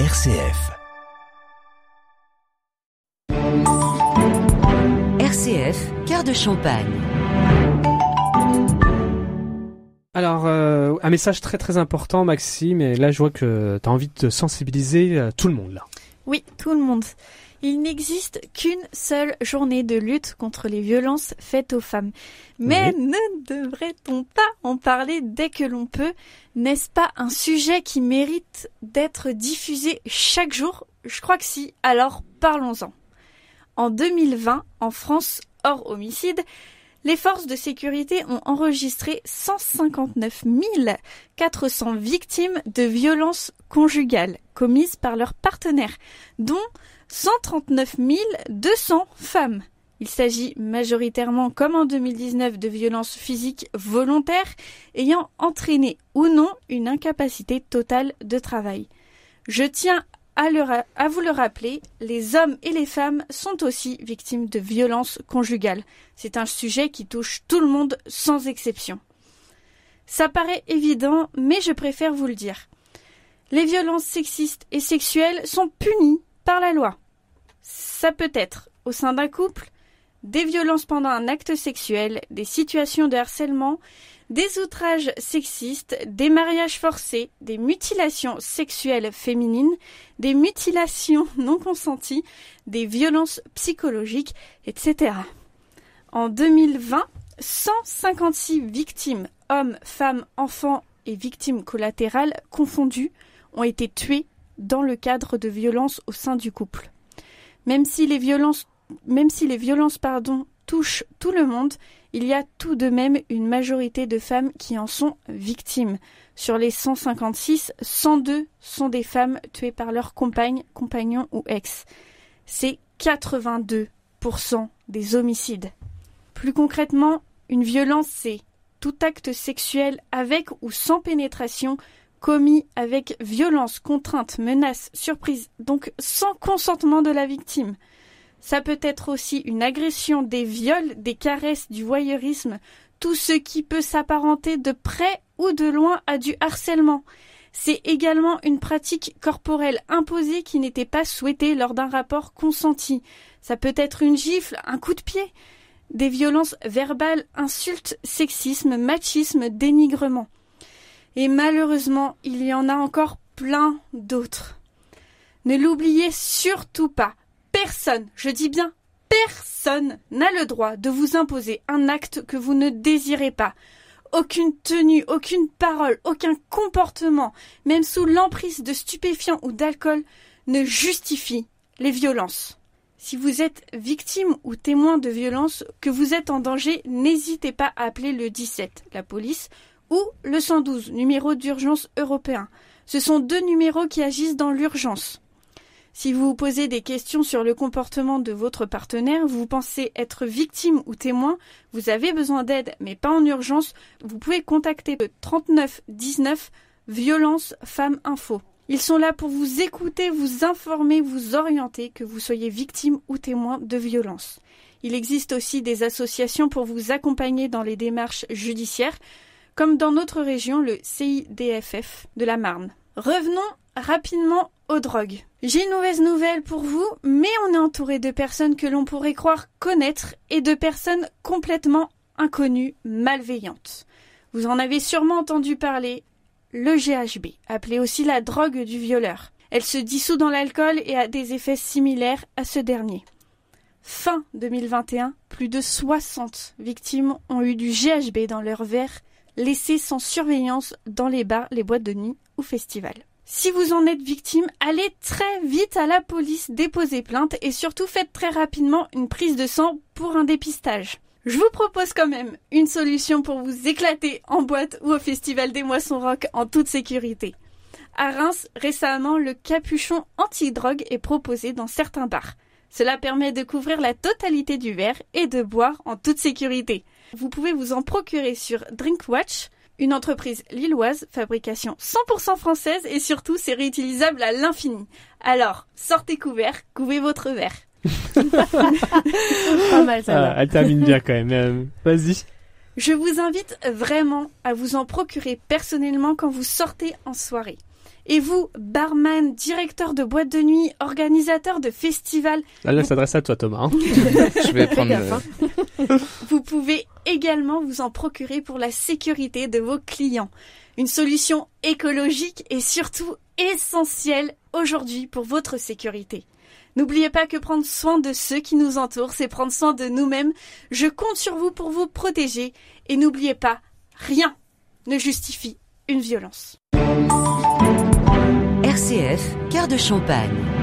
RCF. RCF, cœur de champagne. Alors, euh, un message très très important, Maxime, et là je vois que tu as envie de sensibiliser euh, tout le monde là. Oui, tout le monde. Il n'existe qu'une seule journée de lutte contre les violences faites aux femmes. Mais ne devrait-on pas en parler dès que l'on peut? N'est-ce pas un sujet qui mérite d'être diffusé chaque jour? Je crois que si, alors parlons-en. En 2020, en France, hors homicide, les forces de sécurité ont enregistré 159 400 victimes de violences conjugales commises par leurs partenaires, dont 139 200 femmes. Il s'agit majoritairement, comme en 2019, de violences physiques volontaires ayant entraîné ou non une incapacité totale de travail. Je tiens à, vous le rappeler, les hommes et les femmes sont aussi victimes de violences conjugales. C'est un sujet qui touche tout le monde sans exception. Ça paraît évident, mais je préfère vous le dire. Les violences sexistes et sexuelles sont punies par la loi. Ça peut être au sein d'un couple, des violences pendant un acte sexuel, des situations de harcèlement, des outrages sexistes, des mariages forcés, des mutilations sexuelles féminines, des mutilations non consenties, des violences psychologiques, etc. En 2020, 156 victimes, hommes, femmes, enfants et victimes collatérales confondues, ont été tuées dans le cadre de violences au sein du couple. Même si les violences, même touchent tout le monde, il y a tout de même une majorité de femmes qui en sont victimes. Sur les 156, 102 sont des femmes tuées par leur compagne, compagnon ou ex. C'est 82% des homicides. Plus concrètement, une violence, c'est tout acte sexuel avec ou sans pénétration commis avec violence, contrainte, menace, surprise, donc sans consentement de la victime. Ça peut être aussi une agression, des viols, des caresses, du voyeurisme, tout ce qui peut s'apparenter de près ou de loin à du harcèlement. C'est également une pratique corporelle imposée qui n'était pas souhaitée lors d'un rapport consenti. Ça peut être une gifle, un coup de pied, des violences verbales, insultes, sexisme, machisme, dénigrement. Et malheureusement, il y en a encore plein d'autres. Ne l'oubliez surtout pas. Personne, je dis bien personne, n'a le droit de vous imposer un acte que vous ne désirez pas. Aucune tenue, aucune parole, aucun comportement, même sous l'emprise de stupéfiants ou d'alcool, ne justifie les violences. Si vous êtes victime ou témoin de violences, que vous êtes en danger, n'hésitez pas à appeler le 17, la police, ou le 112, numéro d'urgence européen. Ce sont deux numéros qui agissent dans l'urgence. Si vous vous posez des questions sur le comportement de votre partenaire, vous pensez être victime ou témoin, vous avez besoin d'aide mais pas en urgence, vous pouvez contacter le 39 19 Violence Femmes Info. Ils sont là pour vous écouter, vous informer, vous orienter, que vous soyez victime ou témoin de violence. Il existe aussi des associations pour vous accompagner dans les démarches judiciaires comme dans notre région, le CIDFF de la Marne. Revenons rapidement aux drogues. J'ai une mauvaise nouvelle pour vous, mais on est entouré de personnes que l'on pourrait croire connaître et de personnes complètement inconnues, malveillantes. Vous en avez sûrement entendu parler, le GHB, appelé aussi la drogue du violeur. Elle se dissout dans l'alcool et a des effets similaires à ce dernier. Fin 2021, plus de 60 victimes ont eu du GHB dans leur verre laissés sans surveillance dans les bars, les boîtes de nuit ou festivals. Si vous en êtes victime, allez très vite à la police déposer plainte et surtout faites très rapidement une prise de sang pour un dépistage. Je vous propose quand même une solution pour vous éclater en boîte ou au festival des moissons rock en toute sécurité. À Reims, récemment, le capuchon anti-drogue est proposé dans certains bars. Cela permet de couvrir la totalité du verre et de boire en toute sécurité. Vous pouvez vous en procurer sur Drinkwatch, une entreprise lilloise, fabrication 100% française et surtout c'est réutilisable à l'infini. Alors, sortez couvert, couvez votre verre. Pas mal ça. Ah, elle termine bien quand même. Euh, vas-y. Je vous invite vraiment à vous en procurer personnellement quand vous sortez en soirée. Et vous, barman, directeur de boîte de nuit, organisateur de festival, Là, là, s'adresse à toi, Thomas. hein. Je vais prendre. le- hein. vous pouvez également vous en procurer pour la sécurité de vos clients. Une solution écologique et surtout essentielle aujourd'hui pour votre sécurité. N'oubliez pas que prendre soin de ceux qui nous entourent, c'est prendre soin de nous-mêmes. Je compte sur vous pour vous protéger et n'oubliez pas, rien ne justifie une violence. RCF, cœur de champagne.